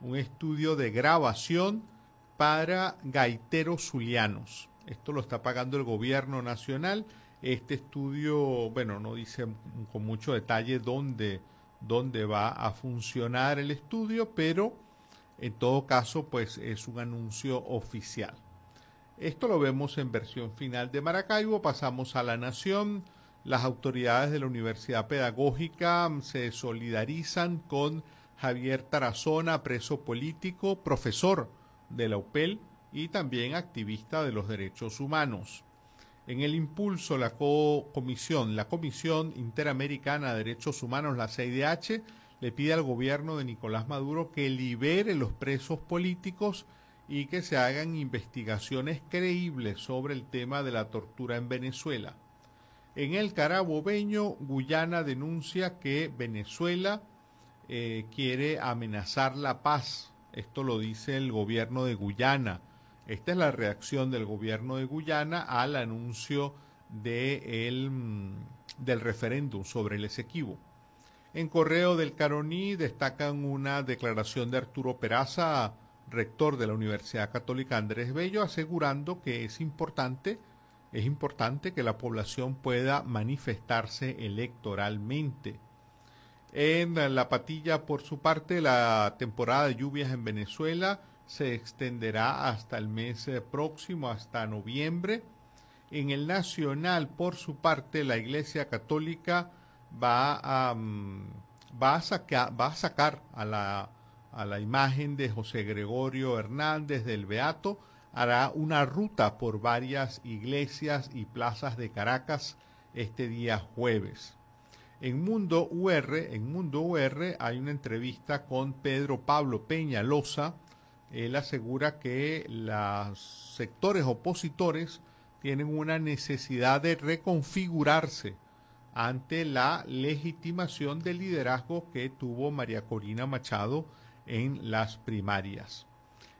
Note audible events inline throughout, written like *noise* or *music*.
un estudio de grabación para gaiteros zulianos. Esto lo está pagando el gobierno nacional. Este estudio, bueno, no dice con mucho detalle dónde, dónde va a funcionar el estudio, pero en todo caso, pues es un anuncio oficial. Esto lo vemos en versión final de Maracaibo. Pasamos a la Nación. Las autoridades de la Universidad Pedagógica se solidarizan con Javier Tarazona, preso político, profesor de la UPEL y también activista de los derechos humanos. En el impulso, la comisión, la Comisión Interamericana de Derechos Humanos, la CIDH, le pide al gobierno de Nicolás Maduro que libere los presos políticos y que se hagan investigaciones creíbles sobre el tema de la tortura en Venezuela. En el Carabobeño, Guyana denuncia que Venezuela eh, quiere amenazar la paz. Esto lo dice el gobierno de Guyana. Esta es la reacción del gobierno de Guyana al anuncio mm, del referéndum sobre el Esequibo. En Correo del Caroní destacan una declaración de Arturo Peraza, rector de la Universidad Católica Andrés Bello, asegurando que es importante, es importante que la población pueda manifestarse electoralmente. En la patilla, por su parte, la temporada de lluvias en Venezuela se extenderá hasta el mes eh, próximo, hasta noviembre. En el Nacional, por su parte, la Iglesia Católica va a, mm, va a, va a sacar a la, a la imagen de José Gregorio Hernández del Beato, hará una ruta por varias iglesias y plazas de Caracas este día jueves. En Mundo UR, en Mundo UR hay una entrevista con Pedro Pablo Peñalosa. Él asegura que los sectores opositores tienen una necesidad de reconfigurarse ante la legitimación del liderazgo que tuvo María Corina Machado en las primarias.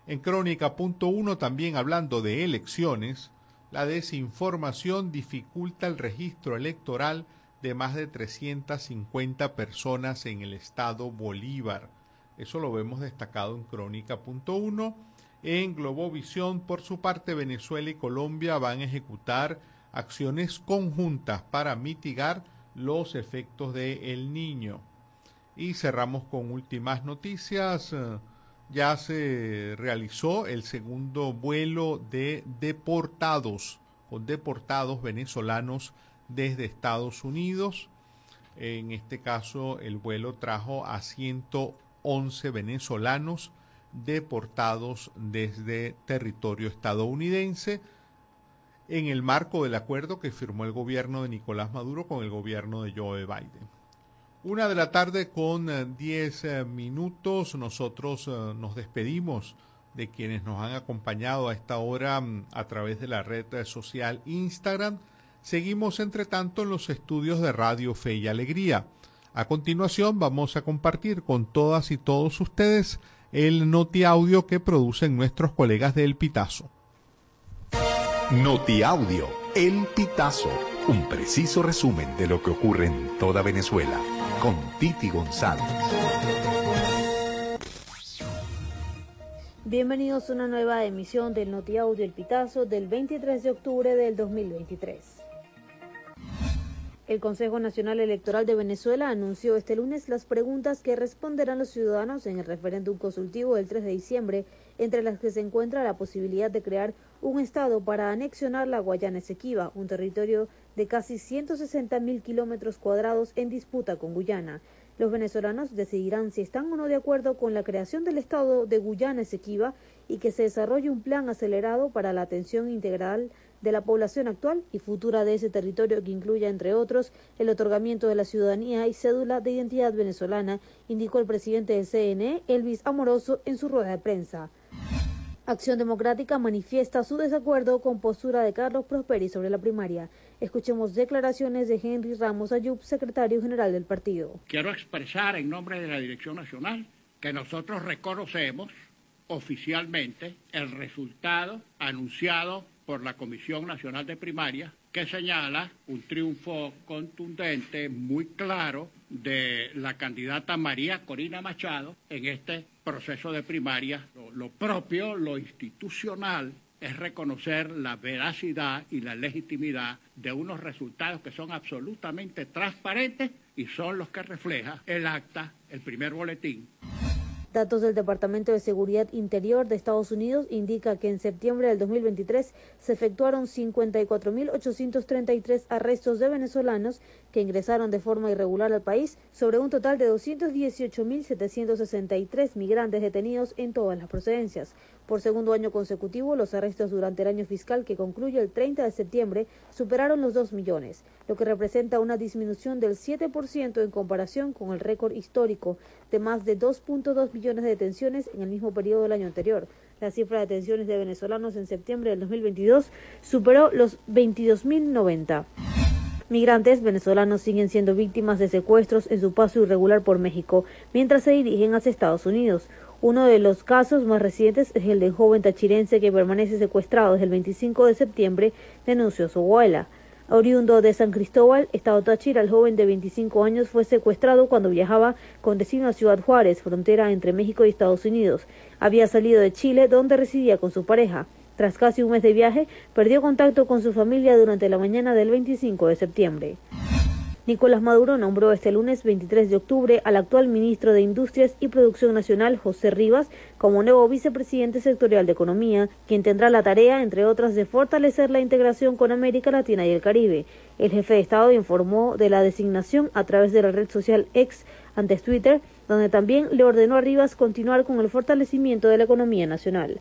En Crónica punto uno, también hablando de elecciones, la desinformación dificulta el registro electoral de más de 350 personas en el estado Bolívar. Eso lo vemos destacado en Crónica.1. En Globovisión, por su parte, Venezuela y Colombia van a ejecutar acciones conjuntas para mitigar los efectos de El Niño. Y cerramos con últimas noticias. Ya se realizó el segundo vuelo de deportados, con deportados venezolanos desde Estados Unidos. En este caso, el vuelo trajo a 111 venezolanos deportados desde territorio estadounidense en el marco del acuerdo que firmó el gobierno de Nicolás Maduro con el gobierno de Joe Biden. Una de la tarde con 10 eh, minutos, nosotros eh, nos despedimos de quienes nos han acompañado a esta hora mm, a través de la red social Instagram. Seguimos, entre tanto, en los estudios de Radio Fe y Alegría. A continuación, vamos a compartir con todas y todos ustedes el noti audio que producen nuestros colegas de El Pitazo. Noti audio, El Pitazo, un preciso resumen de lo que ocurre en toda Venezuela, con Titi González. Bienvenidos a una nueva emisión del Noti Audio El Pitazo del 23 de octubre del 2023. El Consejo Nacional Electoral de Venezuela anunció este lunes las preguntas que responderán los ciudadanos en el referéndum consultivo del 3 de diciembre, entre las que se encuentra la posibilidad de crear un Estado para anexionar la Guayana Esequiba, un territorio de casi 160 mil kilómetros cuadrados en disputa con Guyana. Los venezolanos decidirán si están o no de acuerdo con la creación del Estado de Guyana Esequiba y que se desarrolle un plan acelerado para la atención integral de la población actual y futura de ese territorio que incluya, entre otros, el otorgamiento de la ciudadanía y cédula de identidad venezolana, indicó el presidente del CNE, Elvis Amoroso, en su rueda de prensa. Acción Democrática manifiesta su desacuerdo con postura de Carlos Prosperi sobre la primaria. Escuchemos declaraciones de Henry Ramos Ayub, secretario general del partido. Quiero expresar en nombre de la Dirección Nacional que nosotros reconocemos oficialmente el resultado anunciado por la Comisión Nacional de Primaria, que señala un triunfo contundente, muy claro, de la candidata María Corina Machado en este proceso de primaria, lo propio, lo institucional, es reconocer la veracidad y la legitimidad de unos resultados que son absolutamente transparentes y son los que refleja el acta, el primer boletín Datos del Departamento de Seguridad Interior de Estados Unidos indica que en septiembre del 2023 se efectuaron 54.833 arrestos de venezolanos que ingresaron de forma irregular al país sobre un total de 218.763 migrantes detenidos en todas las procedencias. Por segundo año consecutivo, los arrestos durante el año fiscal que concluye el 30 de septiembre superaron los 2 millones, lo que representa una disminución del 7% en comparación con el récord histórico de más de 2.2 millones de detenciones en el mismo periodo del año anterior. La cifra de detenciones de venezolanos en septiembre del 2022 superó los 22.090. Migrantes venezolanos siguen siendo víctimas de secuestros en su paso irregular por México mientras se dirigen hacia Estados Unidos. Uno de los casos más recientes es el de un joven tachirense que permanece secuestrado desde el 25 de septiembre, denunció su abuela. Oriundo de San Cristóbal, Estado Táchira, el joven de 25 años fue secuestrado cuando viajaba con destino a Ciudad Juárez, frontera entre México y Estados Unidos. Había salido de Chile, donde residía con su pareja. Tras casi un mes de viaje, perdió contacto con su familia durante la mañana del 25 de septiembre. Nicolás Maduro nombró este lunes 23 de octubre al actual ministro de Industrias y Producción Nacional, José Rivas, como nuevo vicepresidente sectorial de Economía, quien tendrá la tarea, entre otras, de fortalecer la integración con América Latina y el Caribe. El jefe de Estado informó de la designación a través de la red social X, antes Twitter, donde también le ordenó a Rivas continuar con el fortalecimiento de la economía nacional.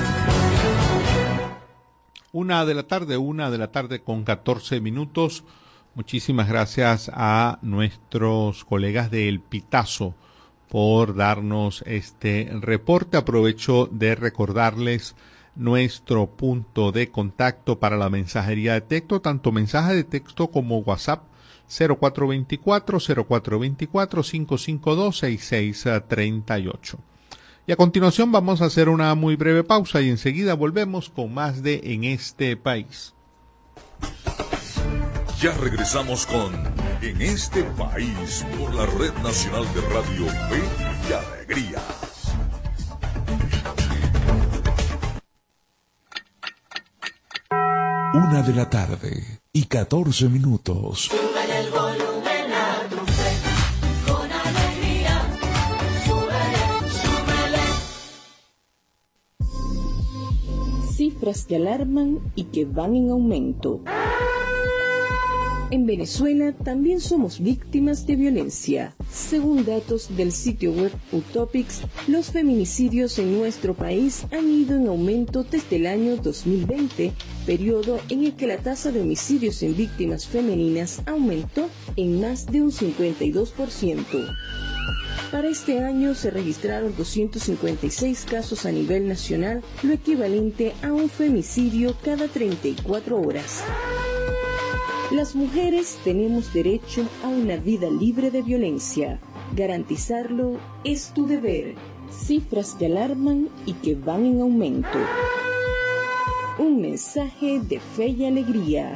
Una de la tarde, una de la tarde con 14 minutos. Muchísimas gracias a nuestros colegas de El Pitazo por darnos este reporte. Aprovecho de recordarles nuestro punto de contacto para la mensajería de texto, tanto mensaje de texto como WhatsApp 0424 0424 552 6638. Y a continuación vamos a hacer una muy breve pausa y enseguida volvemos con más de En este país. Ya regresamos con En este país por la Red Nacional de Radio Fe y Alegría. Una de la tarde y 14 minutos. Cifras que alarman y que van en aumento. En Venezuela también somos víctimas de violencia. Según datos del sitio web Utopics, los feminicidios en nuestro país han ido en aumento desde el año 2020, periodo en el que la tasa de homicidios en víctimas femeninas aumentó en más de un 52%. Para este año se registraron 256 casos a nivel nacional, lo equivalente a un femicidio cada 34 horas. Las mujeres tenemos derecho a una vida libre de violencia. Garantizarlo es tu deber. Cifras que alarman y que van en aumento. Un mensaje de fe y alegría.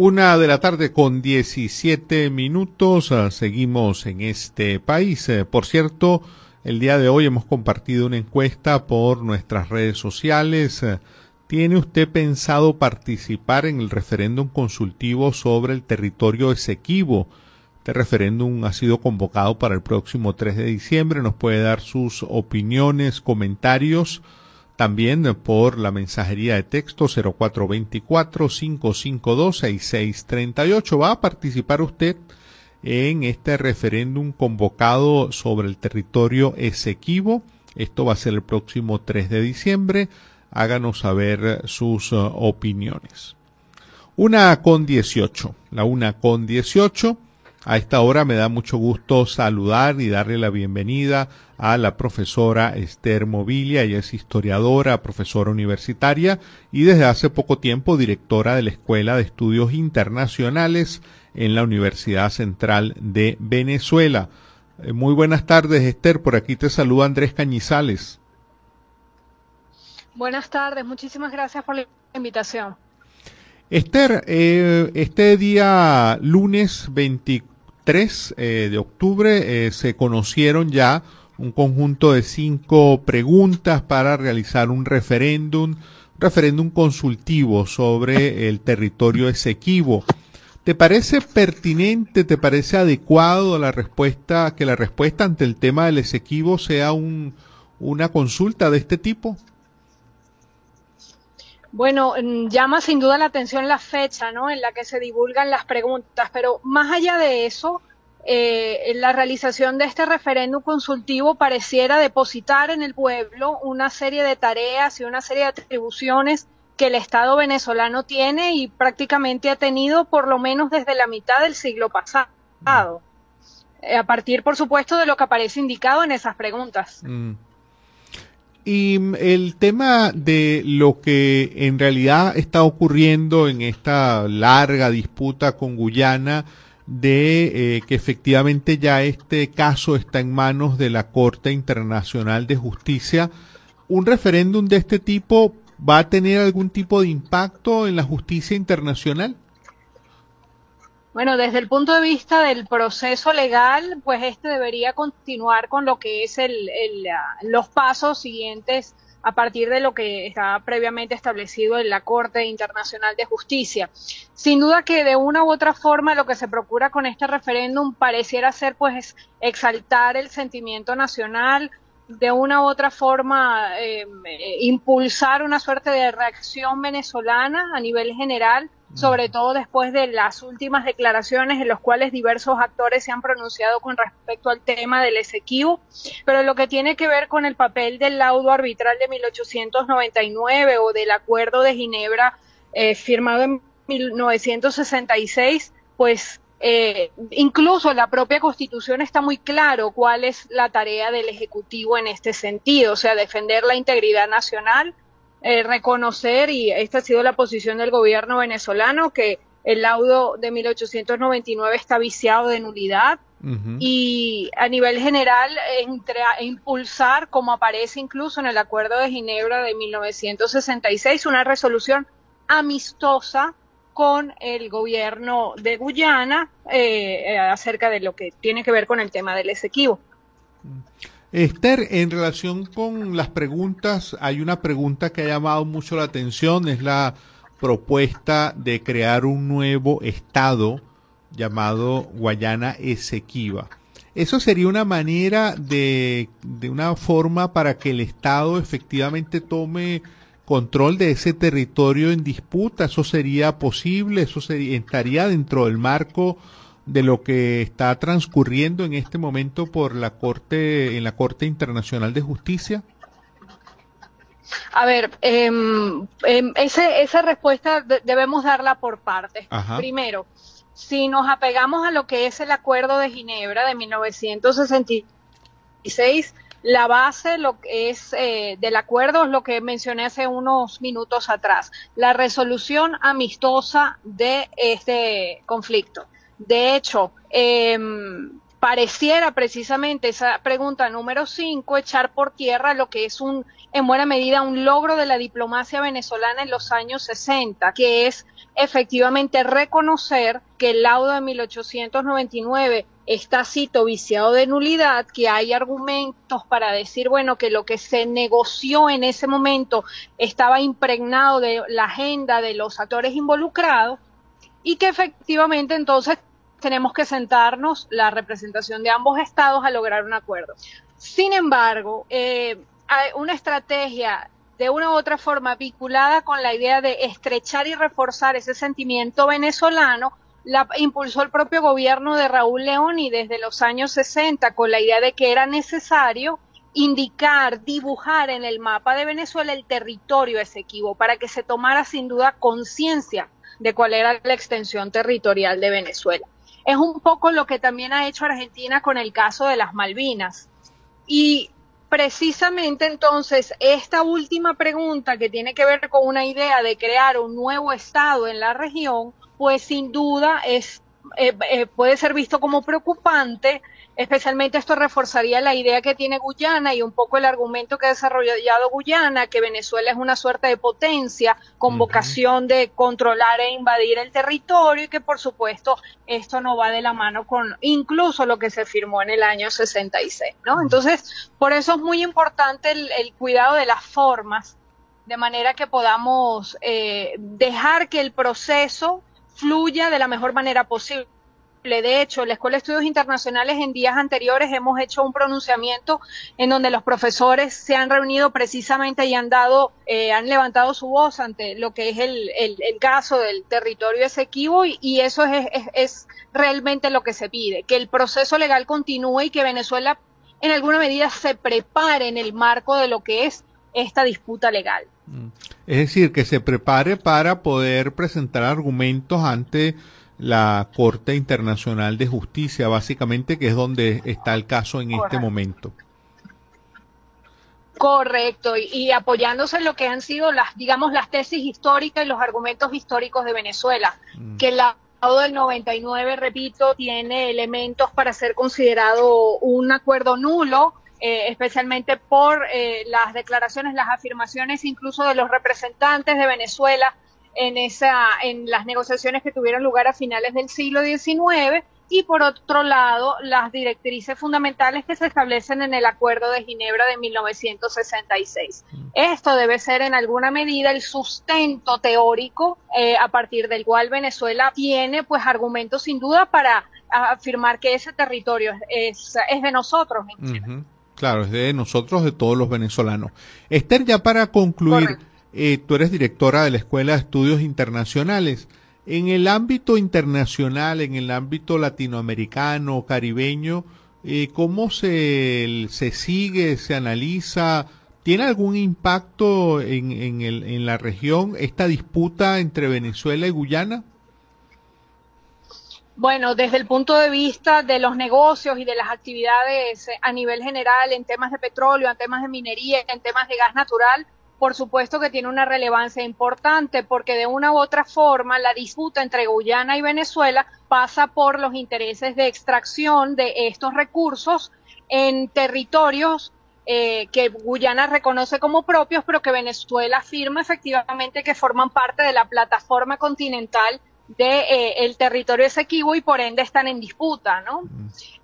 Una de la tarde con 17 minutos. Ah, seguimos en este país. Eh, por cierto, el día de hoy hemos compartido una encuesta por nuestras redes sociales. Eh, ¿Tiene usted pensado participar en el referéndum consultivo sobre el territorio Esequibo? Este referéndum ha sido convocado para el próximo 3 de diciembre. Nos puede dar sus opiniones, comentarios también por la mensajería de texto 0424-552-6638. Va a participar usted en este referéndum convocado sobre el territorio Esequibo. Esto va a ser el próximo 3 de diciembre. Háganos saber sus uh, opiniones. Una con 18. La una con 18. A esta hora me da mucho gusto saludar y darle la bienvenida a la profesora Esther Mobilia. Ella es historiadora, profesora universitaria y desde hace poco tiempo directora de la Escuela de Estudios Internacionales en la Universidad Central de Venezuela. Eh, muy buenas tardes, Esther. Por aquí te saluda Andrés Cañizales. Buenas tardes, muchísimas gracias por la invitación. Esther, eh, este día lunes 23 eh, de octubre eh, se conocieron ya un conjunto de cinco preguntas para realizar un referéndum, referéndum consultivo sobre el territorio Esequibo. ¿Te parece pertinente, te parece adecuado la respuesta, que la respuesta ante el tema del Esequibo sea un, una consulta de este tipo? Bueno, mm, llama sin duda la atención la fecha ¿no? en la que se divulgan las preguntas, pero más allá de eso, eh, la realización de este referéndum consultivo pareciera depositar en el pueblo una serie de tareas y una serie de atribuciones que el Estado venezolano tiene y prácticamente ha tenido por lo menos desde la mitad del siglo pasado, eh, a partir, por supuesto, de lo que aparece indicado en esas preguntas. Mm. Y el tema de lo que en realidad está ocurriendo en esta larga disputa con Guyana, de eh, que efectivamente ya este caso está en manos de la Corte Internacional de Justicia, ¿un referéndum de este tipo va a tener algún tipo de impacto en la justicia internacional? Bueno, desde el punto de vista del proceso legal, pues este debería continuar con lo que es el, ah, los pasos siguientes a partir de lo que está previamente establecido en la Corte Internacional de Justicia. Sin duda que de una u otra forma lo que se procura con este referéndum pareciera ser pues exaltar el sentimiento nacional, de una u otra forma eh, impulsar una suerte de reacción venezolana a nivel general sobre todo después de las últimas declaraciones en las cuales diversos actores se han pronunciado con respecto al tema del Esequibo, pero lo que tiene que ver con el papel del laudo arbitral de 1899 o del Acuerdo de Ginebra eh, firmado en 1966, pues eh, incluso la propia Constitución está muy claro cuál es la tarea del Ejecutivo en este sentido, o sea, defender la integridad nacional, eh, reconocer, y esta ha sido la posición del gobierno venezolano, que el laudo de 1899 está viciado de nulidad. Y a nivel general entre, impulsar, como aparece incluso en el Acuerdo de Ginebra de 1966, una resolución amistosa con el gobierno de Guyana eh, acerca de lo que tiene que ver con el tema del Esequibo. Esther, en relación con las preguntas, hay una pregunta que ha llamado mucho la atención, es la propuesta de crear un nuevo estado llamado Guayana Esequiba. Eso sería una manera de, de una forma para que el Estado efectivamente tome control de ese territorio en disputa. Eso sería posible, eso sería, estaría dentro del marco de lo que está transcurriendo en este momento por la Corte, en la Corte Internacional de Justicia? A ver, em, em, esa respuesta debemos darla por partes. Primero, si nos apegamos a lo que es el Acuerdo de Ginebra de 1966, la base lo que es eh, del acuerdo es lo que mencioné hace unos minutos atrás, la resolución amistosa de este conflicto. De hecho, em, pareciera precisamente esa pregunta número 5 echar por tierra lo que es un, en buena medida, un logro de la diplomacia venezolana en los años 60, que es efectivamente reconocer que el laudo de 1899 está, cito, viciado de nulidad, que hay argumentos para decir, bueno, que lo que se negoció en ese momento estaba impregnado de la agenda de los actores involucrados y que efectivamente entonces tenemos que sentarnos la representación de ambos estados a lograr un acuerdo. Sin embargo, eh, hay una estrategia de una u otra forma vinculada con la idea de estrechar y reforzar ese sentimiento venezolano, la impulsó el propio gobierno de Raúl León y desde los años 60 con la idea de que era necesario indicar, dibujar en el mapa de Venezuela el territorio esequivo para que se tomara sin duda conciencia de cuál era la extensión territorial de Venezuela. Es un poco lo que también ha hecho Argentina con el caso de las Malvinas. Y precisamente entonces esta última pregunta que tiene que ver con una idea de crear un nuevo Estado en la región, pues sin duda es, eh, eh, puede ser visto como preocupante Especialmente esto reforzaría la idea que tiene Guyana y un poco el argumento que ha desarrollado Guyana, que Venezuela es una suerte de potencia con vocación de controlar e invadir el territorio y que por supuesto esto no va de la mano con incluso lo que se firmó en el año 66, ¿no? Entonces, por eso es muy importante el, cuidado de las formas, de manera que podamos eh, dejar que el proceso fluya de la mejor manera posible de hecho, la Escuela de Estudios Internacionales en días anteriores hemos hecho un pronunciamiento en donde los profesores se han reunido precisamente y han dado, eh, han levantado su voz ante lo que es el, caso del territorio esequivo y, y eso es, es, realmente lo que se pide, que el proceso legal continúe y que Venezuela en alguna medida se prepare en el marco de lo que es esta disputa legal. Mm. Es decir, que se prepare para poder presentar argumentos ante la Corte Internacional de Justicia, básicamente, que es donde está el caso en este momento. Correcto, y, apoyándose en lo que han sido las, digamos, las tesis históricas y los argumentos históricos de Venezuela, mm. que el lado del 99, repito, tiene elementos para ser considerado un acuerdo nulo, eh, especialmente por eh, las declaraciones, las afirmaciones incluso de los representantes de Venezuela en, esa, en las negociaciones que tuvieron lugar a finales del siglo XIX y por otro lado las directrices fundamentales que se establecen en el Acuerdo de Ginebra de 1966. Esto debe ser en alguna medida el sustento teórico eh, a partir del cual Venezuela tiene pues argumentos sin duda para afirmar que ese territorio es, es de nosotros. Claro, es de nosotros, de todos los venezolanos. Esther, ya para concluir, eh, tú eres directora de la Escuela de Estudios Internacionales. En el ámbito internacional, en el ámbito latinoamericano, caribeño, eh, ¿cómo se, se sigue, se analiza? ¿Tiene algún impacto en, en, el, en la región esta disputa entre Venezuela y Guyana? Bueno, desde el punto de vista de los negocios y de las actividades a nivel general en temas de petróleo, en temas de minería, en temas de gas natural, por supuesto que tiene una relevancia importante porque de una u otra forma la disputa entre Guyana y Venezuela pasa por los intereses de extracción de estos recursos en territorios eh, que Guyana reconoce como propios, pero que Venezuela afirma efectivamente que forman parte de la plataforma continental de eh, el territorio esequivo y por ende están en disputa, ¿no?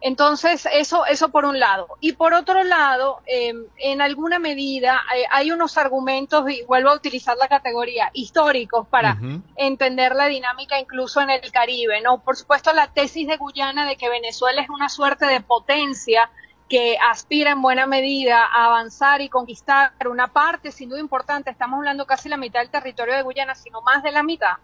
Entonces, eso, eso por un lado. Y por otro lado, em, en alguna medida eh, hay unos argumentos, y vuelvo a utilizar la categoría, históricos para entender la dinámica incluso en el Caribe, ¿no? Por supuesto, la tesis de Guyana de que Venezuela es una suerte de potencia que aspira en buena medida a avanzar y conquistar una parte, sin duda importante, estamos hablando casi la mitad del territorio de Guyana, sino más de la mitad,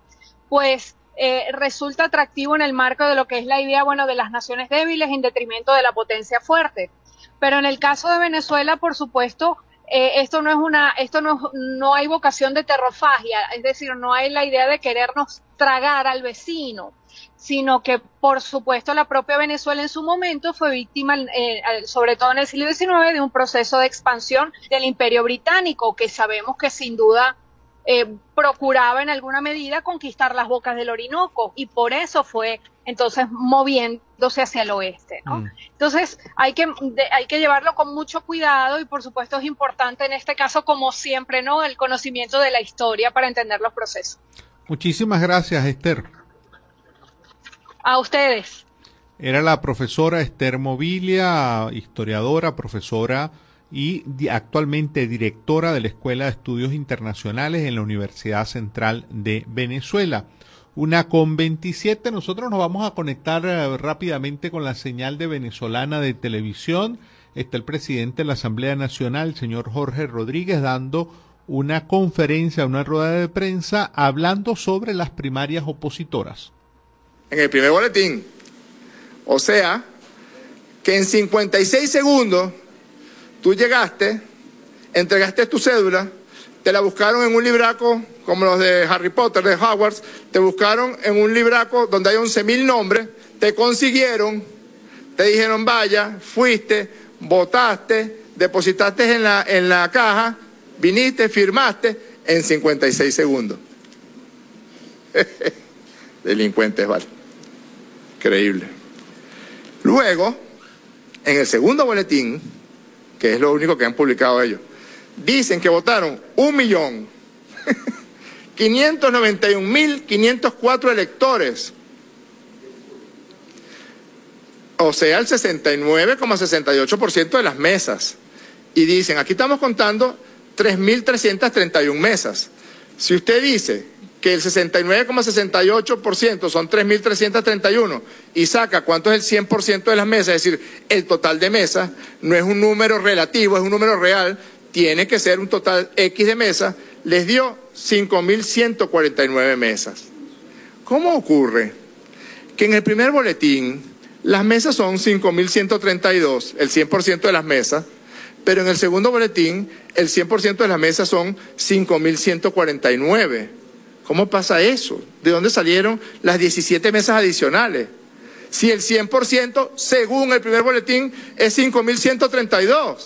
pues eh, resulta atractivo en el marco de lo que es la idea, bueno, de las naciones débiles en detrimento de la potencia fuerte. Pero en el caso de Venezuela, por supuesto, eh, esto no es una, esto no, no hay vocación de terrofagia, es decir, no hay la idea de querernos tragar al vecino, sino que, por supuesto, la propia Venezuela en su momento fue víctima, eh, sobre todo en el siglo XIX, de un proceso de expansión del imperio británico, que sabemos que sin duda eh, procuraba en alguna medida conquistar las bocas del Orinoco y por eso fue entonces moviéndose hacia el oeste. ¿no? Mm. Entonces hay que, hay que llevarlo con mucho cuidado y por supuesto es importante en este caso, como siempre, ¿no? el conocimiento de la historia para entender los procesos. Muchísimas gracias, Esther. A ustedes. Era la profesora Esther Mobilia, historiadora, profesora y actualmente directora de la Escuela de Estudios Internacionales en la Universidad Central de Venezuela. Una con 27, nosotros nos vamos a conectar eh, rápidamente con la señal de venezolana de televisión. Está el presidente de la Asamblea Nacional, el señor Jorge Rodríguez, dando una conferencia, una rueda de prensa, hablando sobre las primarias opositoras. En el primer boletín. O sea, que en 56 segundos Tú llegaste, entregaste tu cédula, te la buscaron en un libraco como los de Harry Potter, de Hogwarts, te buscaron en un libraco donde hay 11.000 nombres, te consiguieron, te dijeron vaya, fuiste, votaste, depositaste en la, en la caja, viniste, firmaste en 56 segundos. *laughs* Delincuentes, vale. Increíble. Luego, en el segundo boletín, que es lo único que han publicado ellos. Dicen que votaron un millón *laughs* 591.504 electores. O sea, el 69,68% de las mesas. Y dicen, aquí estamos contando 3.331 mesas. Si usted dice que el 69,68% son 3.331 y saca cuánto es el 100% de las mesas, es decir, el total de mesas no es un número relativo, es un número real, tiene que ser un total X de mesas, les dio 5.149 mesas. ¿Cómo ocurre que en el primer boletín las mesas son 5.132, el 100% de las mesas, pero en el segundo boletín el 100% de las mesas son 5.149? ¿Cómo pasa eso? ¿De dónde salieron las 17 mesas adicionales? Si el 100%, según el primer boletín, es 5.132.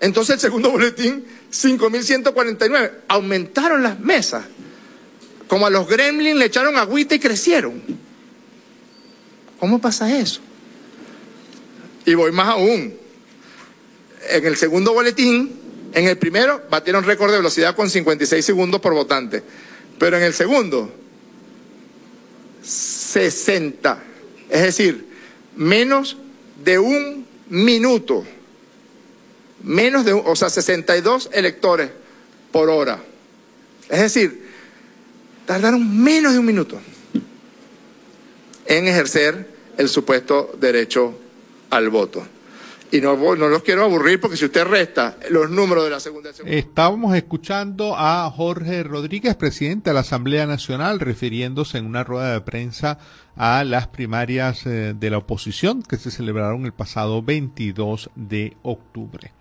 Entonces el segundo *laughs* boletín, 5.149. Aumentaron las mesas. Como a los gremlins le echaron agüita y crecieron. ¿Cómo pasa eso? Y voy más aún. En el segundo boletín, en el primero, batieron récord de velocidad con 56 segundos por votante. Pero en el segundo, 60. Es decir, menos de un minuto. Menos de, un, o sea, 62 electores por hora. Es decir, tardaron menos de un minuto en ejercer el supuesto derecho al voto y no, no, los quiero aburrir porque si usted resta los números de la segunda... Estábamos escuchando a Jorge Rodríguez, presidente de la Asamblea Nacional, refiriéndose en una rueda de prensa a las primarias eh, de la oposición que se celebraron el pasado 22 de octubre.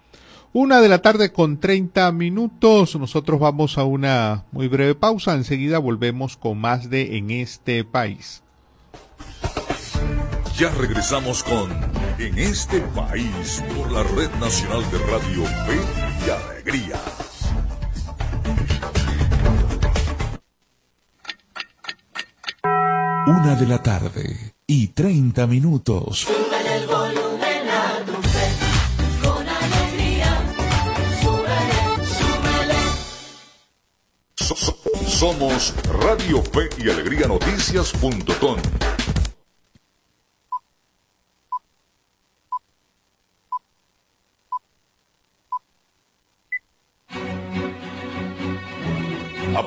Una de la tarde con 30 minutos. Nosotros vamos a una muy breve pausa. Enseguida volvemos con más de En este país. Ya regresamos con En este país por la Red Nacional de Radio Fe y Alegría. Una de la tarde y 30 minutos. somos Radio Fe y Alegría Noticias.com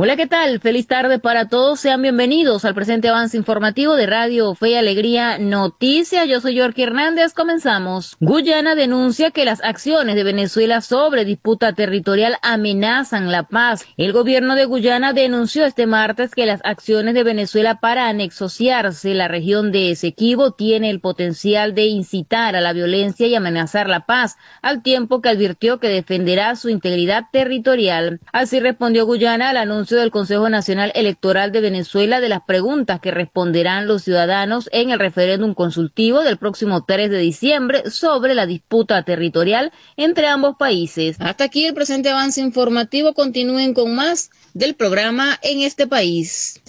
Hola, ¿qué tal? Feliz tarde para todos. Sean bienvenidos al presente avance informativo de Radio Fe y Alegría Noticias. Yo soy Yorky Hernández. Comenzamos. Guyana denuncia que las acciones de Venezuela sobre disputa territorial amenazan la paz. El gobierno de Guyana denunció este martes que las acciones de Venezuela para anexociarse la región de Esequibo tiene el potencial de incitar a la violencia y amenazar la paz, al tiempo que advirtió que defenderá su integridad territorial. Así respondió Guyana al anuncio del Consejo Nacional Electoral de Venezuela de las preguntas que responderán los ciudadanos en el referéndum consultivo del próximo 3 de diciembre sobre la disputa territorial entre ambos países. Hasta aquí el presente avance informativo. Continúen con más del programa en este país.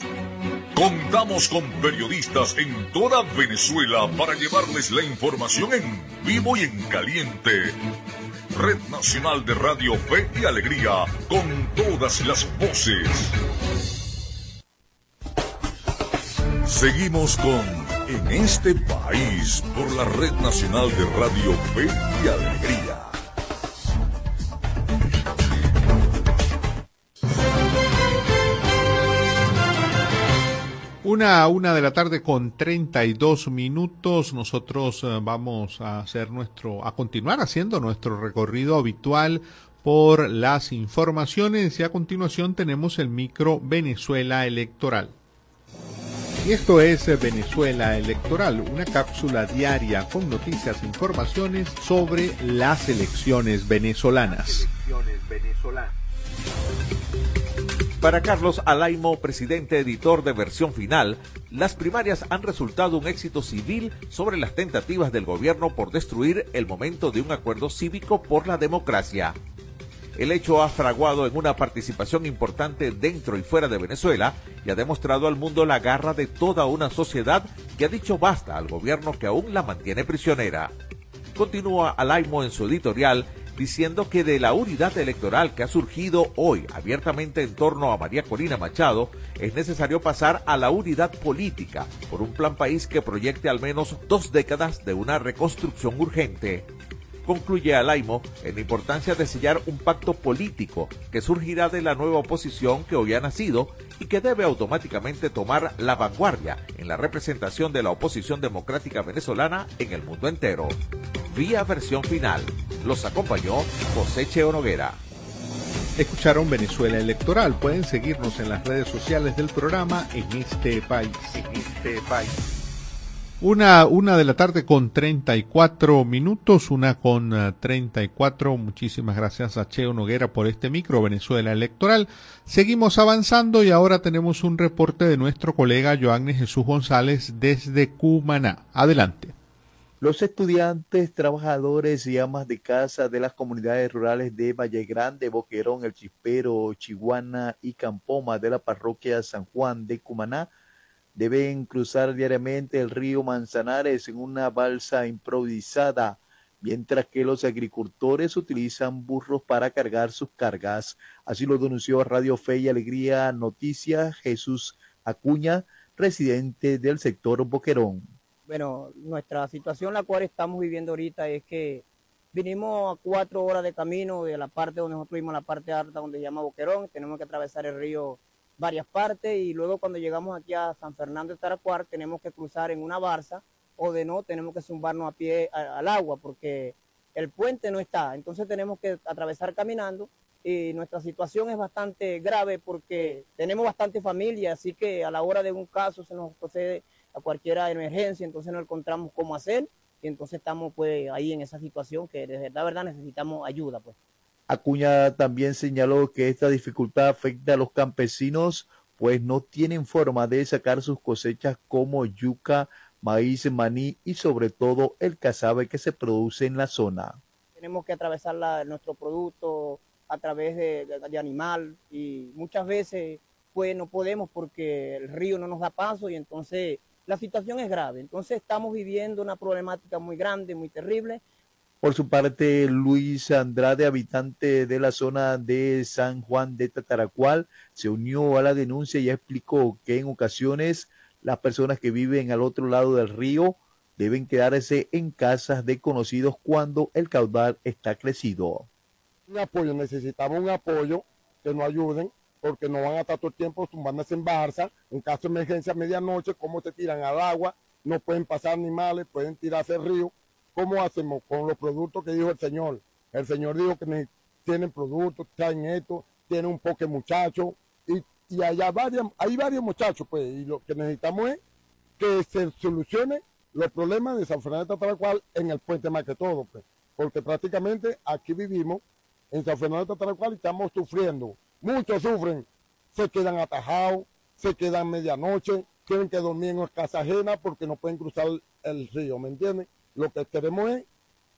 Contamos con periodistas en toda Venezuela para llevarles la información en vivo y en caliente. Red Nacional de Radio Fe y Alegría, con todas las voces. Seguimos con En este país por la Red Nacional de Radio Fe y Alegría. Una, una de la tarde con 32 minutos. Nosotros eh, vamos a hacer nuestro, a continuar haciendo nuestro recorrido habitual por las informaciones y a continuación tenemos el micro Venezuela Electoral. Y esto es eh, Venezuela Electoral, una cápsula diaria con noticias e informaciones sobre las elecciones venezolanas. Para Carlos Alaimo, presidente editor de versión final, las primarias han resultado un éxito civil sobre las tentativas del gobierno por destruir el momento de un acuerdo cívico por la democracia. El hecho ha fraguado en una participación importante dentro y fuera de Venezuela y ha demostrado al mundo la garra de toda una sociedad que ha dicho basta al gobierno que aún la mantiene prisionera. Continúa Alaimo en su editorial diciendo que de la unidad electoral que ha surgido hoy abiertamente en torno a María Corina Machado, es necesario pasar a la unidad política por un plan país que proyecte al menos dos décadas de una reconstrucción urgente. Concluye Alaimo en la importancia de sellar un pacto político que surgirá de la nueva oposición que hoy ha nacido y que debe automáticamente tomar la vanguardia en la representación de la oposición democrática venezolana en el mundo entero. Vía versión final. Los acompañó José Cheo Noguera. Escucharon Venezuela Electoral. Pueden seguirnos en las redes sociales del programa en este país. En este país. Una, una de la tarde con 34 minutos, una con uh, 34. Muchísimas gracias a Cheo Noguera por este micro Venezuela Electoral. Seguimos avanzando y ahora tenemos un reporte de nuestro colega Joanne Jesús González desde Cumaná. Adelante. Los estudiantes, trabajadores y amas de casa de las comunidades rurales de Valle Grande, Boquerón, El Chispero, Chihuana y Campoma de la parroquia San Juan de Cumaná deben cruzar diariamente el río Manzanares en una balsa improvisada, mientras que los agricultores utilizan burros para cargar sus cargas. Así lo denunció Radio Fe y Alegría Noticias Jesús Acuña, residente del sector Boquerón. Bueno, nuestra situación la cual estamos viviendo ahorita es que vinimos a cuatro horas de camino de la parte donde nosotros vimos la parte alta donde se llama Boquerón, tenemos que atravesar el río varias partes y luego cuando llegamos aquí a San Fernando de Taracuar tenemos que cruzar en una barza o de no tenemos que zumbarnos a pie al agua porque el puente no está, entonces tenemos que atravesar caminando y nuestra situación es bastante grave porque tenemos bastante familia, así que a la hora de un caso se nos procede a cualquier emergencia, entonces no encontramos cómo hacer y entonces estamos pues ahí en esa situación que de verdad, verdad necesitamos ayuda pues. Acuña también señaló que esta dificultad afecta a los campesinos, pues no tienen forma de sacar sus cosechas como yuca, maíz, maní y sobre todo el cazabe que se produce en la zona. tenemos que atravesar la- nuestro producto a través de, de- animal y muchas veces pues no podemos porque el río no nos da paso y entonces la situación es grave. Entonces estamos viviendo una problemática muy grande, muy terrible. Por su parte, Luis Andrade, habitante de la zona de San Juan de Tataracual, se unió a la denuncia y explicó que en ocasiones las personas que viven al otro lado del río deben quedarse en casas de conocidos cuando el caudal está crecido. Un apoyo, necesitamos un apoyo que nos ayuden porque no van a estar todo el tiempo tumbándose en Barça, en caso de emergencia medianoche, cómo se tiran al agua, no pueden pasar animales, pueden tirarse al río. ¿Cómo hacemos con los productos que dijo el Señor? El Señor dijo que tienen productos, traen esto, tienen un poco muchacho y, y allá varias, hay varios muchachos, pues, y lo que necesitamos es que se solucione los problemas de San Fernando de Tataracual en el puente más que todo, pues, porque prácticamente aquí vivimos en San Fernando Tataracual y estamos sufriendo. Muchos sufren, se quedan atajados, se quedan medianoche, tienen que dormir en casa ajena porque no pueden cruzar el río, ¿me entienden? Lo que queremos es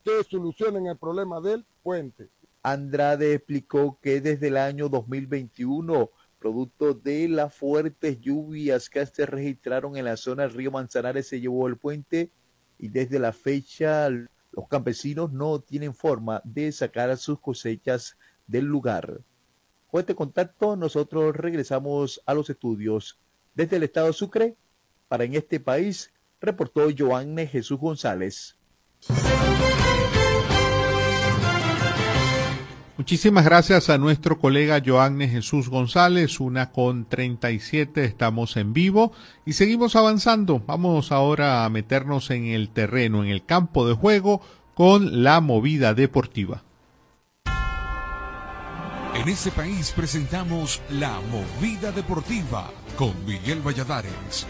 que solucionen el problema del puente. Andrade explicó que desde el año 2021, producto de las fuertes lluvias que se registraron en la zona del río Manzanares, se llevó el puente y desde la fecha los campesinos no tienen forma de sacar sus cosechas del lugar. Con este contacto nosotros regresamos a los estudios desde el estado de Sucre. Para en este país, reportó Joanne Jesús González. Muchísimas gracias a nuestro colega Joanne Jesús González, una con 37, estamos en vivo y seguimos avanzando. Vamos ahora a meternos en el terreno, en el campo de juego, con la movida deportiva. En este país presentamos la movida deportiva con Miguel Valladares.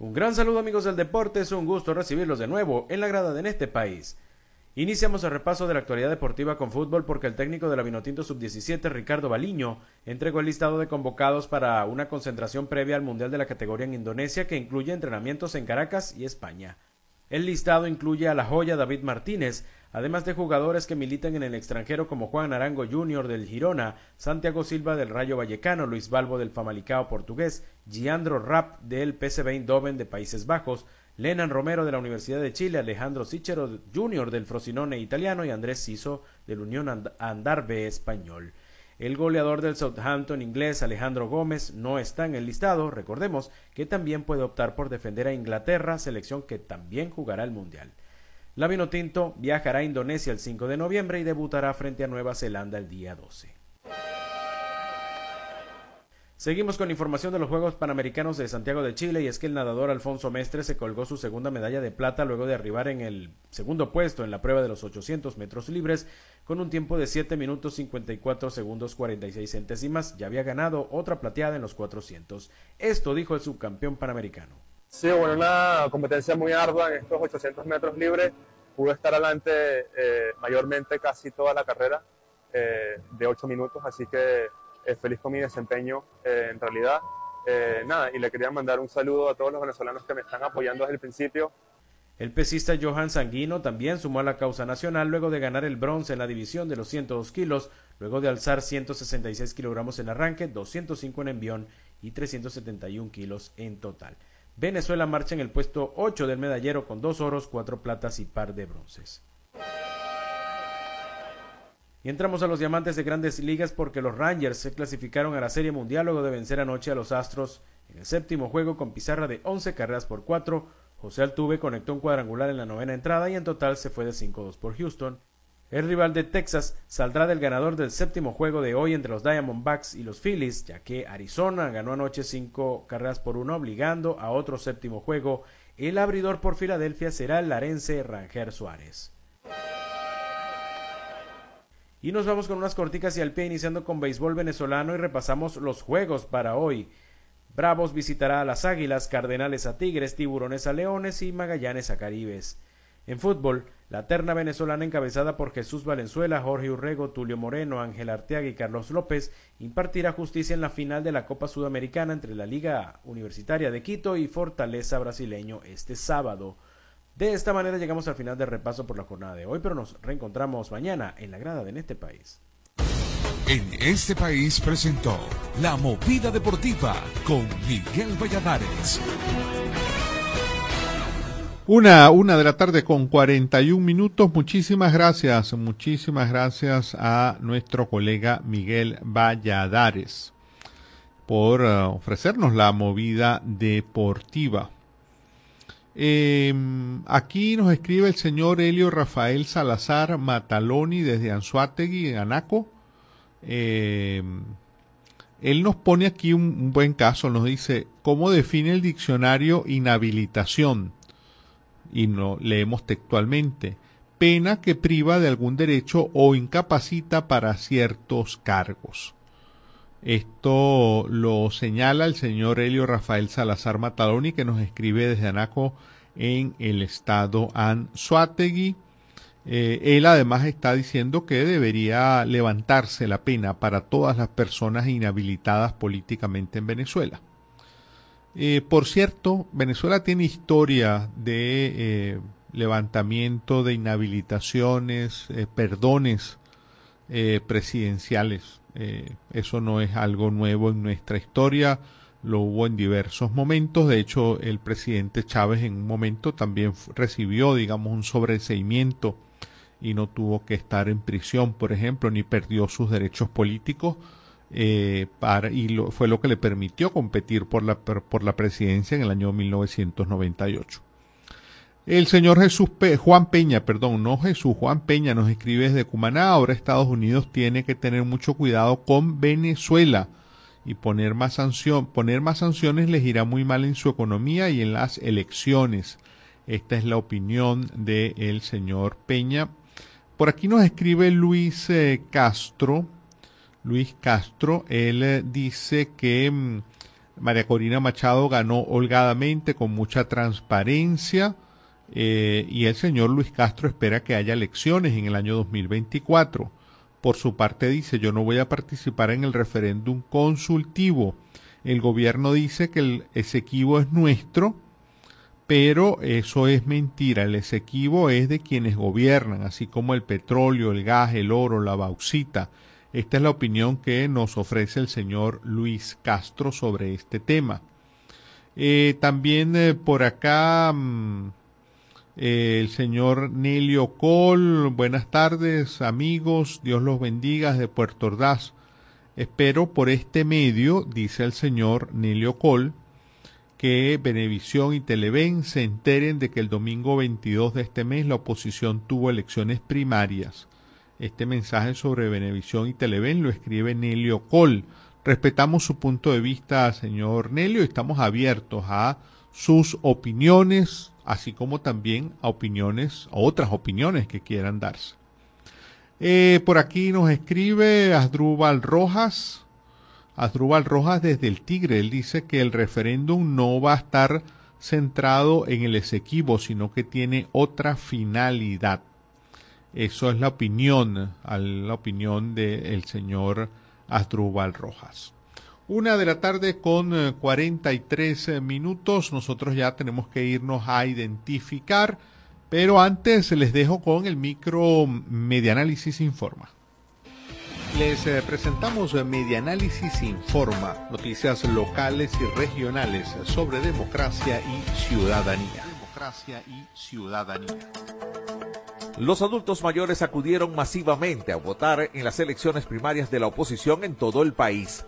Un gran saludo amigos del deporte, es un gusto recibirlos de nuevo en la grada de en este país. Iniciamos el repaso de la actualidad deportiva con fútbol porque el técnico de la Vinotinto Sub-17, Ricardo Baliño, entregó el listado de convocados para una concentración previa al Mundial de la categoría en Indonesia que incluye entrenamientos en Caracas y España. El listado incluye a la joya David Martínez, además de jugadores que militan en el extranjero como Juan Arango Jr. del Girona, Santiago Silva del Rayo Vallecano, Luis Balbo del Famalicao portugués, Giandro Rapp del PSV Eindhoven de Países Bajos, Lenan Romero de la Universidad de Chile, Alejandro Sichero Jr. del Frosinone italiano y Andrés Siso del Unión Andarbe español. El goleador del Southampton inglés Alejandro Gómez no está en el listado, recordemos que también puede optar por defender a Inglaterra, selección que también jugará el Mundial. La Vinotinto viajará a Indonesia el 5 de noviembre y debutará frente a Nueva Zelanda el día 12. Seguimos con información de los Juegos Panamericanos de Santiago de Chile y es que el nadador Alfonso Mestre se colgó su segunda medalla de plata luego de arribar en el segundo puesto en la prueba de los 800 metros libres con un tiempo de 7 minutos 54 segundos 46 centésimas. Ya había ganado otra plateada en los 400. Esto dijo el subcampeón panamericano. Sí, bueno, una competencia muy ardua en estos 800 metros libres. Pude estar adelante eh, mayormente casi toda la carrera eh, de 8 minutos, así que eh, feliz con mi desempeño eh, en realidad. Eh, nada, y le quería mandar un saludo a todos los venezolanos que me están apoyando desde el principio. El pesista Johan Sanguino también sumó a la causa nacional luego de ganar el bronce en la división de los 102 kilos, luego de alzar 166 kilogramos en arranque, 205 en envión y 371 kilos en total. Venezuela marcha en el puesto 8 del medallero con dos oros, cuatro platas y par de bronces. Y entramos a los diamantes de grandes ligas porque los Rangers se clasificaron a la Serie Mundial luego de vencer anoche a los Astros en el séptimo juego con pizarra de 11 carreras por 4. José Altuve conectó un cuadrangular en la novena entrada y en total se fue de 5-2 por Houston. El rival de Texas saldrá del ganador del séptimo juego de hoy entre los Diamondbacks y los Phillies, ya que Arizona ganó anoche 5 carreras por 1, obligando a otro séptimo juego. El abridor por Filadelfia será el larense Ranger Suárez. Y nos vamos con unas corticas y al pie iniciando con béisbol venezolano y repasamos los juegos para hoy. Bravos visitará a las Águilas, Cardenales a Tigres, Tiburones a Leones y Magallanes a Caribes. En fútbol, la terna venezolana encabezada por Jesús Valenzuela, Jorge Urrego, Tulio Moreno, Ángel Arteaga y Carlos López impartirá justicia en la final de la Copa Sudamericana entre la Liga Universitaria de Quito y Fortaleza Brasileño este sábado. De esta manera llegamos al final del repaso por la jornada de hoy, pero nos reencontramos mañana en la grada de este país. En este país presentó La Movida Deportiva con Miguel Valladares. Una, una de la tarde con 41 minutos. Muchísimas gracias, muchísimas gracias a nuestro colega Miguel Valladares por uh, ofrecernos la movida deportiva. Eh, aquí nos escribe el señor Helio Rafael Salazar Mataloni desde Anzuategui, en Anaco. Eh, él nos pone aquí un, un, buen caso, nos dice, ¿cómo define el diccionario inhabilitación? Y no leemos textualmente, pena que priva de algún derecho o incapacita para ciertos cargos. Esto lo señala el señor Helio Rafael Salazar Mataloni, que nos escribe desde Anaco en el estado Anzuategui. Eh, él además está diciendo que debería levantarse la pena para todas las personas inhabilitadas políticamente en Venezuela. Eh, por cierto, Venezuela tiene historia de eh, levantamiento de inhabilitaciones, eh, perdones eh, presidenciales. Eso no es algo nuevo en nuestra historia, lo hubo en diversos momentos. De hecho, el presidente Chávez en un momento también recibió, digamos, un sobreseimiento y no tuvo que estar en prisión, por ejemplo, ni perdió sus derechos políticos. Eh, para, y lo, fue lo que le permitió competir por la, presidencia en el año 1998. El señor Jesús Juan Peña, perdón, no Jesús, Juan Peña nos escribe desde Cumaná. Ahora Estados Unidos tiene que tener mucho cuidado con Venezuela y poner más poner más sanciones les irá muy mal en su economía y en las elecciones. Esta es la opinión del señor Peña. Por aquí nos escribe Luis eh, Castro. Luis Castro, él eh, dice que mmm, María Corina Machado ganó holgadamente con mucha transparencia. Eh, y el señor Luis Castro espera que haya elecciones en el año 2024. Por su parte dice, yo no voy a participar en el referéndum consultivo. El gobierno dice que el Esequibo es nuestro, pero eso es mentira. El Esequibo es de quienes gobiernan, así como el petróleo, el gas, el oro, la bauxita. Esta es la opinión que nos ofrece el señor Luis Castro sobre este tema. Eh, también eh, por acá... Mmm, eh, el señor Nelio Col, buenas tardes amigos, Dios los bendiga de Puerto Ordaz. Espero por este medio, dice el señor Nelio Col, que Benevisión y Televen se enteren de que el domingo 22 de este mes la oposición tuvo elecciones primarias. Este mensaje sobre Benevisión y Televen lo escribe Nelio Col. Respetamos su punto de vista, señor Nelio, y estamos abiertos a sus opiniones, así como también a opiniones, a otras opiniones que quieran darse. Eh, por aquí nos escribe Asdrúbal Rojas. Asdrúbal Rojas desde el Tigre. Él dice que el referéndum no va a estar centrado en el Esequibo, sino que tiene otra finalidad. Eso es la opinión, la opinión del señor Asdrúbal Rojas. Una de la tarde con 43 eh, minutos. Nosotros ya tenemos que irnos a identificar. Pero antes les dejo con el micro Medianálisis Informa. Les eh, presentamos Medianálisis Informa, noticias locales y regionales sobre democracia y ciudadanía. Democracia y ciudadanía. Los adultos mayores acudieron masivamente a votar en las elecciones primarias de la oposición en todo el país.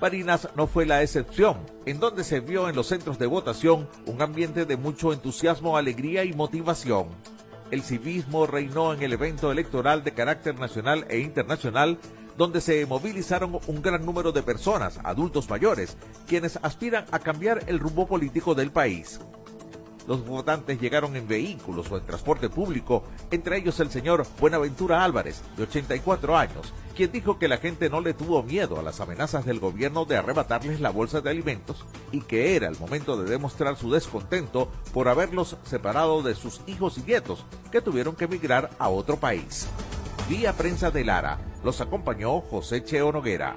Barinas no fue la excepción, en donde se vio en los centros de votación un ambiente de mucho entusiasmo, alegría y motivación. El civismo reinó en el evento electoral de carácter nacional e internacional, donde se movilizaron un gran número de personas, adultos mayores, quienes aspiran a cambiar el rumbo político del país. Los votantes llegaron en vehículos o en transporte público, entre ellos el señor Buenaventura Álvarez, de 84 años, quien dijo que la gente no le tuvo miedo a las amenazas del gobierno de arrebatarles la bolsa de alimentos y que era el momento de demostrar su descontento por haberlos separado de sus hijos y nietos, que tuvieron que emigrar a otro país. Vía Prensa de Lara, los acompañó José Cheo Noguera.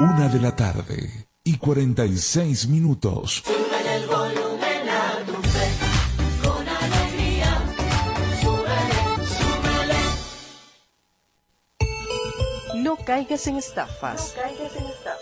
Una de la tarde y 46 minutos. Súbele el volumen a tu con alegría. Súbele, súbele. No caigas en estafas. No caigas en estafas.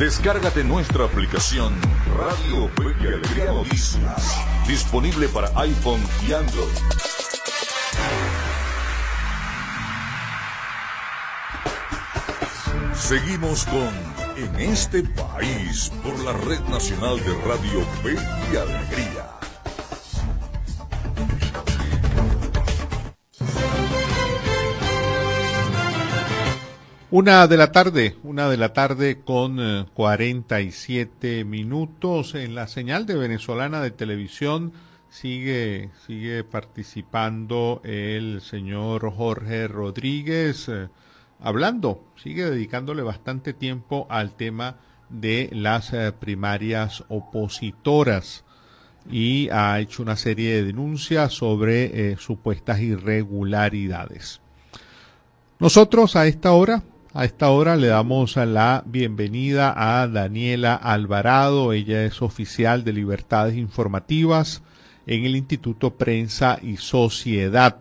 Descárgate nuestra aplicación Radio Fe Alegría Noticias. Disponible para iPhone y Android. Seguimos con En este país por la Red Nacional de Radio Fe y Alegría. Una de la tarde, una de la tarde con eh, 47 minutos en la señal de venezolana de televisión sigue sigue participando el señor Jorge Rodríguez eh, hablando, sigue dedicándole bastante tiempo al tema de las eh, primarias opositoras y ha hecho una serie de denuncias sobre eh, supuestas irregularidades. Nosotros a esta hora a esta hora le damos la bienvenida a Daniela Alvarado. Ella es oficial de Libertades Informativas en el Instituto Prensa y Sociedad.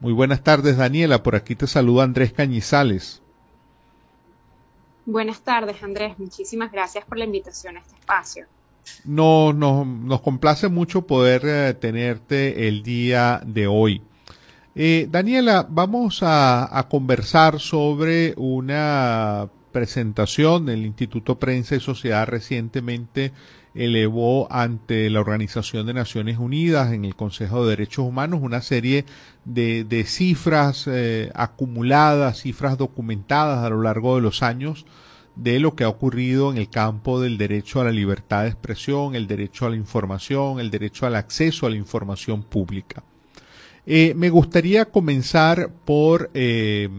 Muy buenas tardes, Daniela. Por aquí te saluda Andrés Cañizales. Buenas tardes, Andrés. Muchísimas gracias por la invitación a este espacio. No, no, nos complace mucho poder eh, tenerte el día de hoy. Eh, Daniela, vamos a, conversar sobre una presentación del Instituto Prensa y Sociedad recientemente elevó ante la Organización de Naciones Unidas en el Consejo de Derechos Humanos una serie de, de cifras eh, acumuladas, cifras documentadas a lo largo de los años de lo que ha ocurrido en el campo del derecho a la libertad de expresión, el derecho a la información, el derecho al acceso a la información pública. Eh, me gustaría comenzar por eh,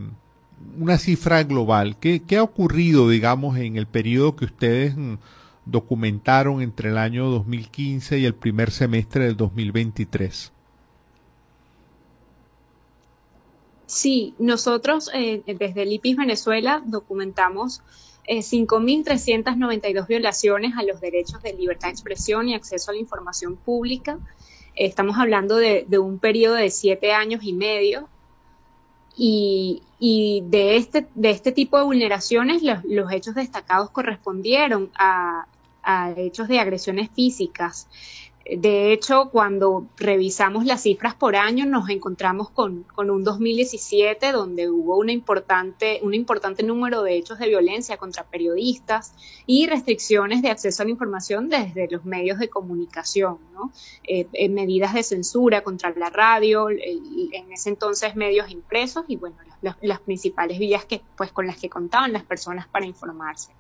una cifra global. ¿Qué, ¿Qué, ha ocurrido, digamos, en el periodo que ustedes mm, documentaron entre el año 2015 y el primer semestre del 2023? Sí, nosotros eh, desde el IPIS Venezuela documentamos eh, 5.392 violaciones a los derechos de libertad de expresión y acceso a la información pública Estamos hablando de, un periodo de siete años y medio y, de, este, de este tipo de vulneraciones los, hechos destacados correspondieron a, hechos de agresiones físicas. De hecho, cuando revisamos las cifras por año, nos encontramos con, un 2017 donde hubo una importante, un importante número de hechos de violencia contra periodistas y restricciones de acceso a la información desde los medios de comunicación, ¿no? eh, eh, medidas de censura contra la radio, en ese entonces medios impresos y bueno, las, las principales vías que, pues, con las que contaban las personas para informarse.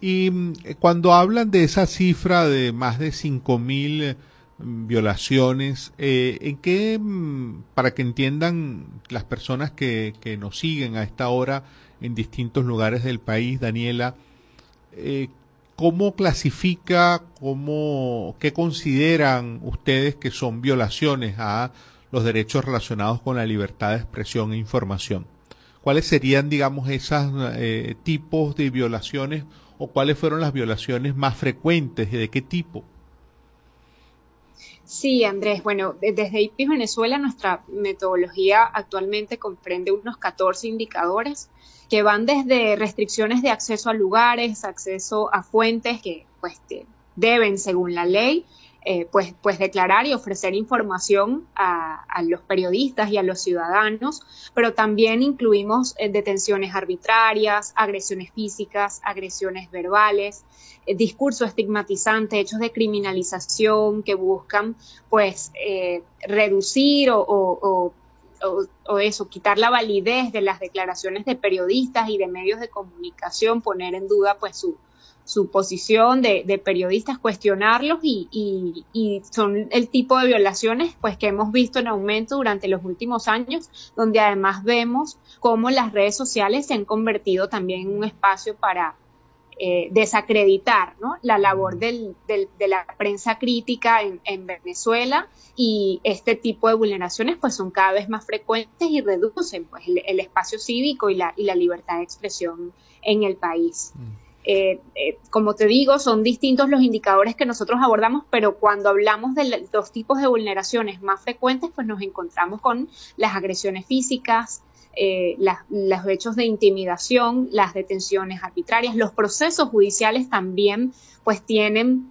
Y cuando hablan de esa cifra de más de 5.000 violaciones, eh, ¿en qué, para que entiendan las personas que, nos siguen a esta hora en distintos lugares del país, Daniela, eh, ¿cómo clasifica, cómo, qué consideran ustedes que son violaciones a los derechos relacionados con la libertad de expresión e información? ¿Cuáles serían, digamos, esos eh, tipos de violaciones o cuáles fueron las violaciones más frecuentes y de qué tipo? Sí, Andrés. Bueno, desde IPIS Venezuela nuestra metodología actualmente comprende unos 14 indicadores que van desde restricciones de acceso a lugares, acceso a fuentes que pues deben, según la ley, eh, pues, pues declarar y ofrecer información a, los periodistas y a los ciudadanos, pero también incluimos eh, detenciones arbitrarias, agresiones físicas, agresiones verbales, eh, discurso estigmatizante, hechos de criminalización que buscan pues reducir o o, eso, quitar la validez de las declaraciones de periodistas y de medios de comunicación, poner en duda pues su, su posición de, de periodistas, cuestionarlos y, y, y, son el tipo de violaciones pues que hemos visto en aumento durante los últimos años, donde además vemos cómo las redes sociales se han convertido también en un espacio para eh, desacreditar ¿no? la labor del, del, de la prensa crítica en, en, Venezuela y este tipo de vulneraciones pues son cada vez más frecuentes y reducen pues el, el espacio cívico y la, y la, libertad de expresión en el país. Mm. Eh, eh, como te digo, son distintos los indicadores que nosotros abordamos, pero cuando hablamos de los tipos de vulneraciones más frecuentes, pues nos encontramos con las agresiones físicas, eh, los hechos de intimidación, las detenciones arbitrarias, los procesos judiciales también pues tienen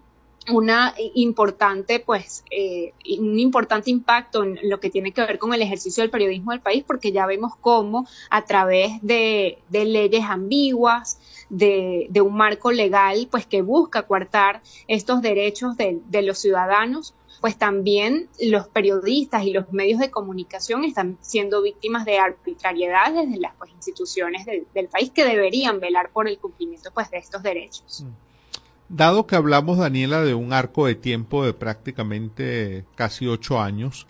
una importante pues eh, un importante impacto en lo que tiene que ver con el ejercicio del periodismo del país porque ya vemos cómo a través de, leyes ambiguas de, un marco legal pues que busca coartar estos derechos de, de los ciudadanos pues también los periodistas y los medios de comunicación están siendo víctimas de arbitrariedades de las pues, instituciones del, país que deberían velar por el cumplimiento pues, de estos derechos. Dado que hablamos, Daniela, de un arco de tiempo de prácticamente casi ocho años,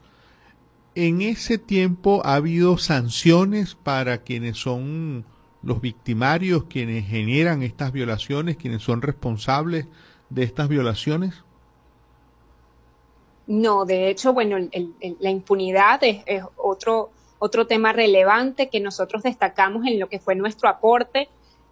en ese tiempo ha habido sanciones para quienes son los victimarios, quienes generan estas violaciones, quienes son responsables de estas violaciones? No, de hecho, bueno, el, la impunidad es, es, otro, otro tema relevante que nosotros destacamos en lo que fue nuestro aporte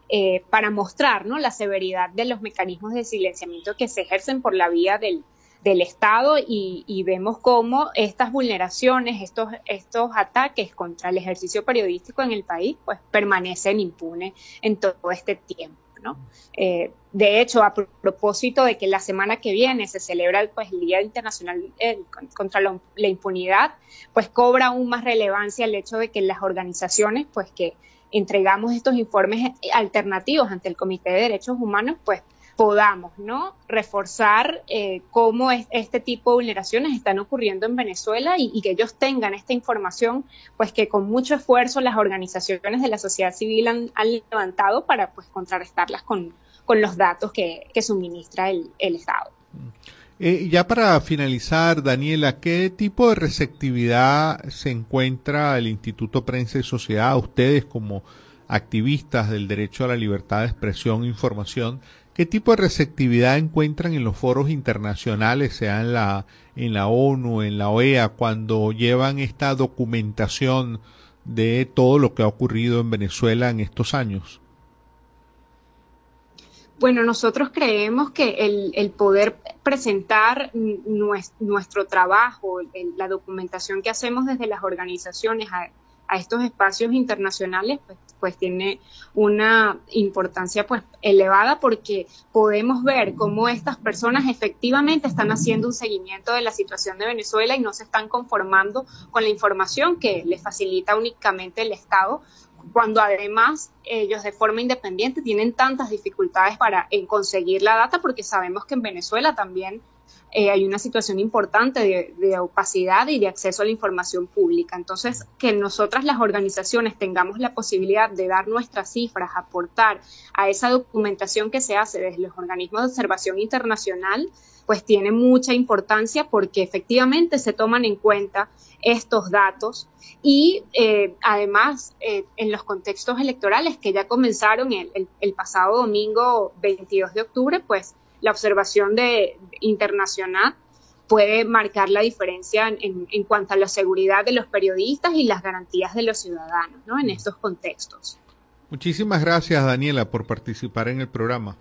eh, para mostrar ¿no? la severidad de los mecanismos de silenciamiento que se ejercen por la vía del, del Estado y, y, vemos cómo estas vulneraciones, estos, estos ataques contra el ejercicio periodístico en el país, pues permanecen impunes en todo este tiempo. Eh, de hecho, a propósito de que la semana que viene se celebra pues, el Día Internacional eh, contra la, la, impunidad, pues cobra aún más relevancia el hecho de que las organizaciones pues, que entregamos estos informes alternativos ante el Comité de Derechos Humanos, pues podamos ¿no? reforzar eh, cómo es, este tipo de vulneraciones están ocurriendo en Venezuela y, que ellos tengan esta información, pues que con mucho esfuerzo las organizaciones de la sociedad civil han, han levantado para pues contrarrestarlas con, con los datos que, que suministra el, el Estado. Eh, ya para finalizar, Daniela, ¿qué tipo de receptividad se encuentra el Instituto Prensa y Sociedad, ustedes como activistas del derecho a la libertad de expresión e información, ¿Qué tipo de receptividad encuentran en los foros internacionales, sea en la, en la ONU, en la OEA, cuando llevan esta documentación de todo lo que ha ocurrido en Venezuela en estos años? Bueno, nosotros creemos que el, poder presentar nuestro, trabajo, la documentación que hacemos desde las organizaciones a estos espacios internacionales, pues, pues, tiene una importancia pues elevada porque podemos ver cómo estas personas efectivamente están haciendo un seguimiento de la situación de Venezuela y no se están conformando con la información que les facilita únicamente el Estado, cuando además ellos de forma independiente tienen tantas dificultades para en conseguir la data porque sabemos que en Venezuela también eh, hay una situación importante de, opacidad y de acceso a la información pública. Entonces, que nosotras las organizaciones tengamos la posibilidad de dar nuestras cifras, aportar a esa documentación que se hace desde los organismos de observación internacional, pues tiene mucha importancia porque efectivamente se toman en cuenta estos datos y eh, además eh, en los contextos electorales que ya comenzaron el, el pasado domingo 22 de octubre, pues la observación de, internacional puede marcar la diferencia en, en, cuanto a la seguridad de los periodistas y las garantías de los ciudadanos ¿no? en estos contextos. Muchísimas gracias, Daniela, por participar en el programa.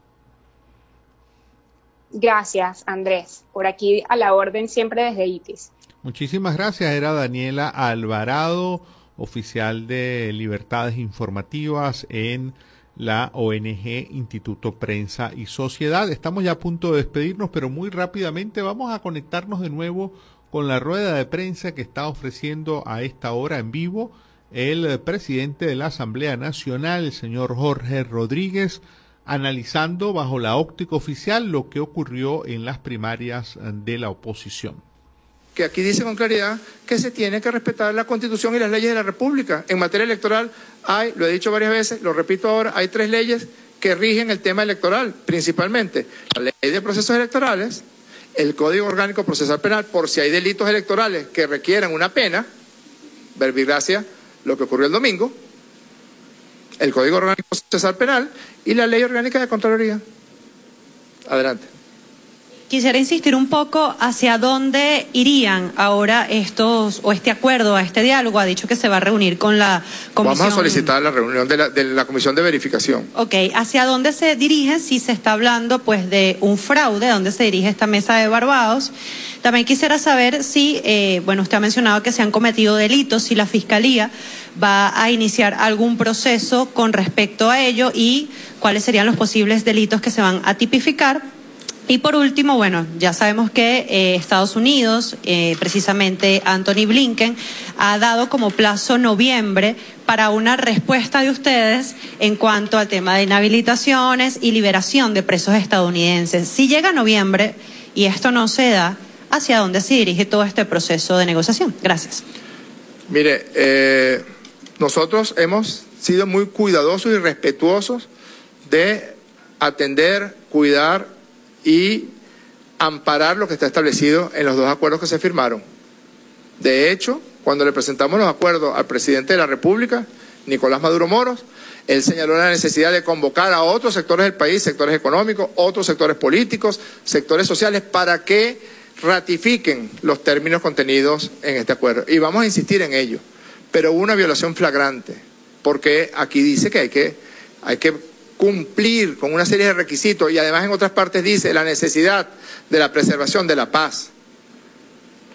Gracias, Andrés. Por aquí a la orden siempre desde ITIS. Muchísimas gracias. Era Daniela Alvarado, oficial de Libertades Informativas en la ONG Instituto Prensa y Sociedad. Estamos ya a punto de despedirnos, pero muy rápidamente vamos a conectarnos de nuevo con la rueda de prensa que está ofreciendo a esta hora en vivo el presidente de la Asamblea Nacional, el señor Jorge Rodríguez, analizando bajo la óptica oficial lo que ocurrió en las primarias de la oposición. Que aquí dice con claridad que se tiene que respetar la Constitución y las leyes de la República. En materia electoral hay, lo he dicho varias veces, lo repito ahora, hay tres leyes que rigen el tema electoral, principalmente la ley de procesos electorales, el Código Orgánico Procesal Penal, por si hay delitos electorales que requieran una pena, verbigracia, lo que ocurrió el domingo, el Código Orgánico Procesal Penal y la Ley Orgánica de Contraloría. Adelante. Quisiera insistir un poco hacia dónde irían ahora estos, o este acuerdo, a este diálogo. Ha dicho que se va a reunir con la comisión. Vamos a solicitar la reunión de la, de la Comisión de Verificación. Ok, ¿hacia dónde se dirige si se está hablando pues de un fraude? ¿A dónde se dirige esta mesa de Barbados? También quisiera saber si, eh, bueno, usted ha mencionado que se han cometido delitos, si la Fiscalía va a iniciar algún proceso con respecto a ello y cuáles serían los posibles delitos que se van a tipificar. Y por último, bueno, ya sabemos que eh, Estados Unidos, eh, precisamente Anthony Blinken, ha dado como plazo noviembre para una respuesta de ustedes en cuanto al tema de inhabilitaciones y liberación de presos estadounidenses. Si llega noviembre y esto no se da, ¿hacia dónde se dirige todo este proceso de negociación? Gracias. Mire, eh, nosotros hemos sido muy cuidadosos y respetuosos de atender, cuidar y amparar lo que está establecido en los dos acuerdos que se firmaron. De hecho, cuando le presentamos los acuerdos al presidente de la República, Nicolás Maduro Moros, él señaló la necesidad de convocar a otros sectores del país, sectores económicos, otros sectores políticos, sectores sociales, para que ratifiquen los términos contenidos en este acuerdo. Y vamos a insistir en ello. Pero hubo una violación flagrante, porque aquí dice que hay que, hay que cumplir con una serie de requisitos y además en otras partes dice la necesidad de la preservación de la paz.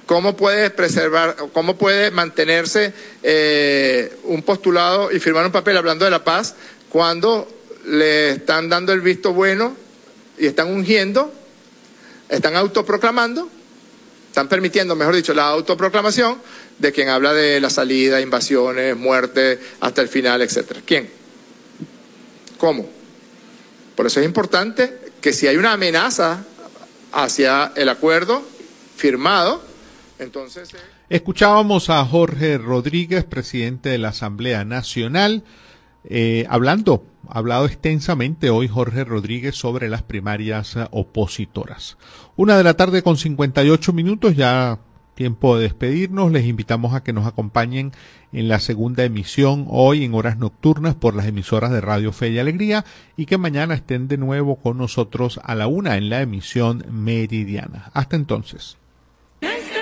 ¿Cómo puede preservar, cómo puede mantenerse eh, un postulado y firmar un papel hablando de la paz cuando le están dando el visto bueno y están ungiendo, están autoproclamando, están permitiendo, mejor dicho, la autoproclamación de quien habla de la salida, invasiones, muerte hasta el final, etcétera? ¿Quién? ¿Cómo? Por eso es importante que si hay una amenaza hacia el acuerdo firmado, entonces... Escuchábamos a Jorge Rodríguez, presidente de la Asamblea Nacional, eh, hablando, ha hablado extensamente hoy Jorge Rodríguez sobre las primarias opositoras. Una de la tarde con 58 minutos, ya tiempo de despedirnos. Les invitamos a que nos acompañen en la segunda emisión hoy en horas nocturnas por las emisoras de Radio Fe y Alegría y que mañana estén de nuevo con nosotros a la una en la emisión meridiana. Hasta entonces. Este.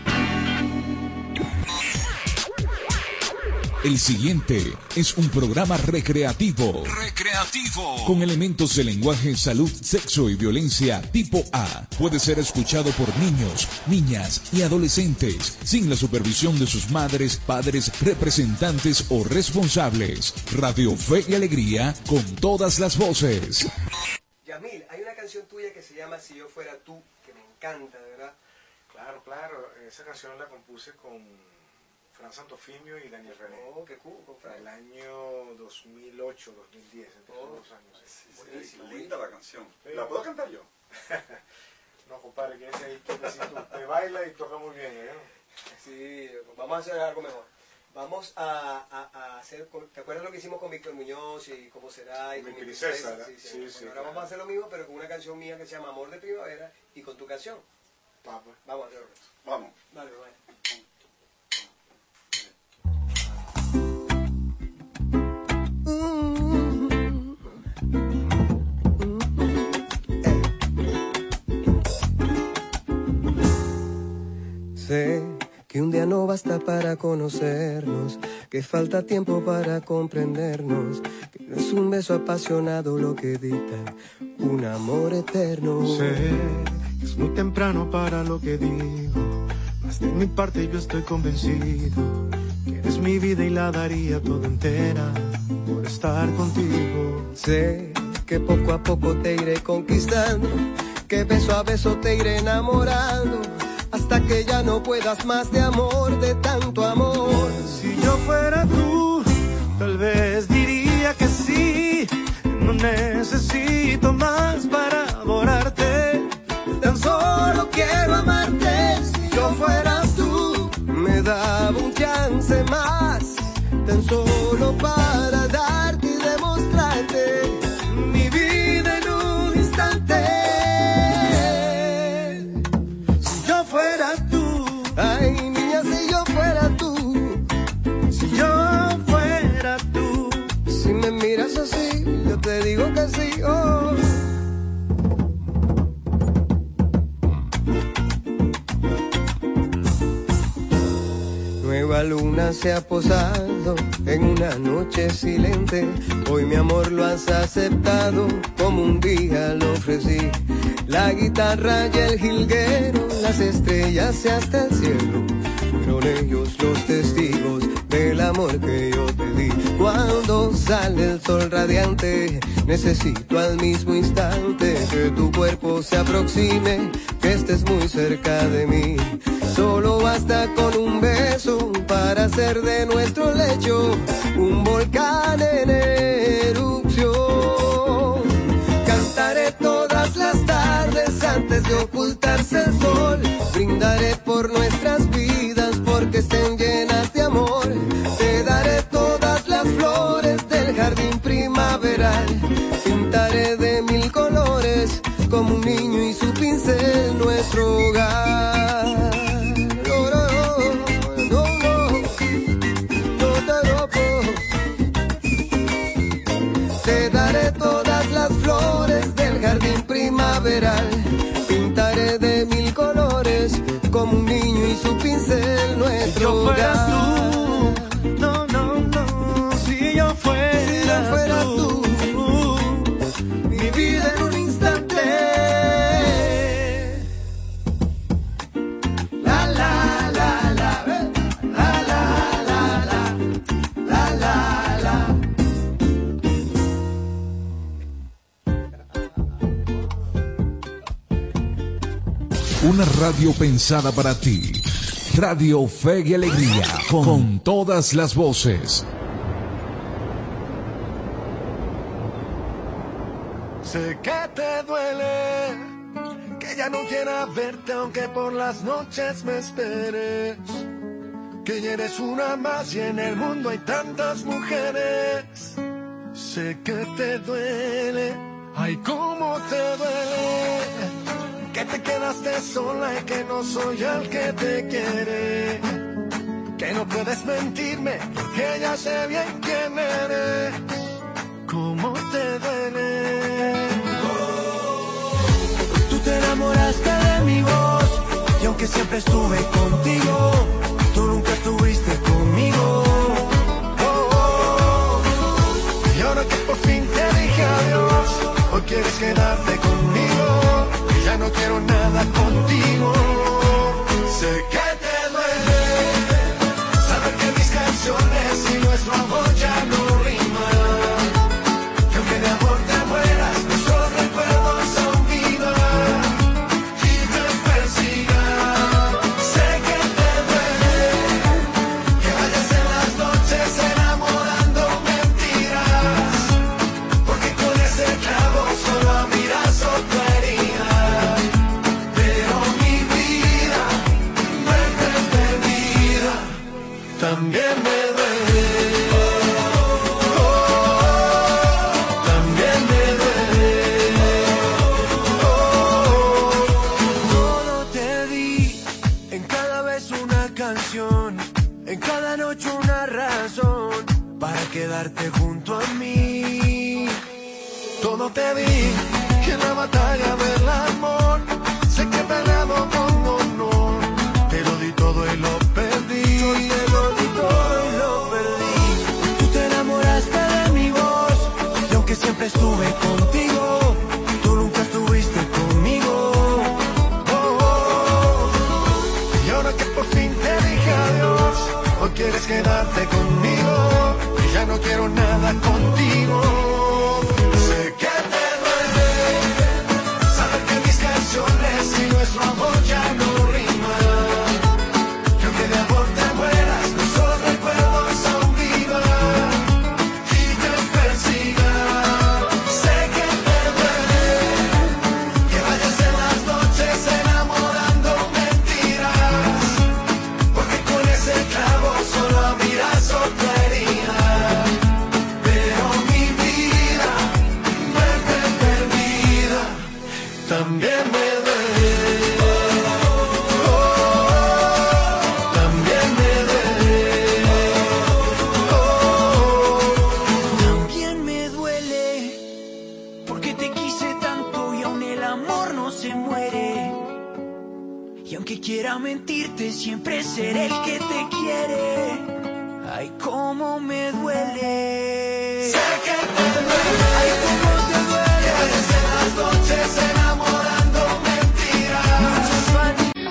El siguiente es un programa recreativo. Recreativo. Con elementos de lenguaje, salud, sexo y violencia tipo A. Puede ser escuchado por niños, niñas y adolescentes sin la supervisión de sus madres, padres, representantes o responsables. Radio Fe y Alegría con todas las voces. Yamil, hay una canción tuya que se llama Si yo fuera tú, que me encanta, de verdad. Claro, claro. Esa canción la compuse con Fran Santofimio y Daniel René. Oh, qué cool, Para el año 2008, 2010, entre Oh, dos años. buenísimo. Linda la canción. ¿La puedo cantar yo? *laughs* no, compadre, que ese ahí quietecito. Te baila y toca muy bien, ¿eh? Sí, vamos a hacer algo mejor. Vamos a, a- a hacer, ¿te acuerdas lo que hicimos con Víctor Muñoz y cómo será? Y Con mi princesa, princesa? Sí, sí, Sí, bueno, sí, ahora claro. vamos a hacer lo mismo, pero con una canción mía que se llama Amor de Primavera y con tu canción. Papa. Vamos a hacerlo. Vamos. Dale, vale. Sé que un día no basta para conocernos, que falta tiempo para comprendernos, que no es un beso apasionado lo que dicta un amor eterno. Sé que es muy temprano para lo que digo, mas de mi parte yo estoy convencido eres mi vida y la daría toda entera por estar contigo. Sé que poco a poco te iré conquistando, que beso a beso te iré enamorando, hasta que ya no puedas más de amor, de tanto amor. Si yo fuera tú, tal vez diría que sí. No necesito más para adorarte. Tan solo quiero amarte. chance más, tan solo para darte y demostrarte mi vida en un instante. Si yo fuera tú, ay niña, si yo fuera tú, si yo fuera tú, si me miras así, yo te digo que sí, oh. La luna se ha posado en una noche silente. Hoy mi amor lo has aceptado como un día lo ofrecí. La guitarra y el jilguero, las estrellas y hasta el cielo. Fueron ellos los testigos del amor que yo te di. Cuando sale el sol radiante, necesito al mismo instante que tu cuerpo se aproxime, que estés muy cerca de mí. Solo basta con un beso para hacer de nuestro lecho un volcán en erupción. Cantaré todas las tardes antes de ocultarse el sol. Brindaré por nuestras vidas su pincel nuestro yo fuera hogar. tú, no, no, no, si yo fuera, Si yo fuera tú, mi vida en un instante. La la la la, la la la la, la la la. Una radio pensada para ti. Radio Fe y Alegría, con todas las voces. Sé que te duele, que ya no quiera verte aunque por las noches me esperes. Que ya eres una más y en el mundo hay tantas mujeres. Sé que te duele, ay cómo te duele. Que te quedaste sola y que no soy el que te quiere. Que no puedes mentirme porque ya sé bien quién eres. ¿Cómo te duele? Tú te enamoraste de mi voz y aunque siempre estuve contigo, tú nunca estuviste conmigo. Y ahora que por fin te dije adiós, hoy quieres quedarte conmigo. Ya no quiero nada contigo. Sé que te duele saber que mis canciones y nuestro amor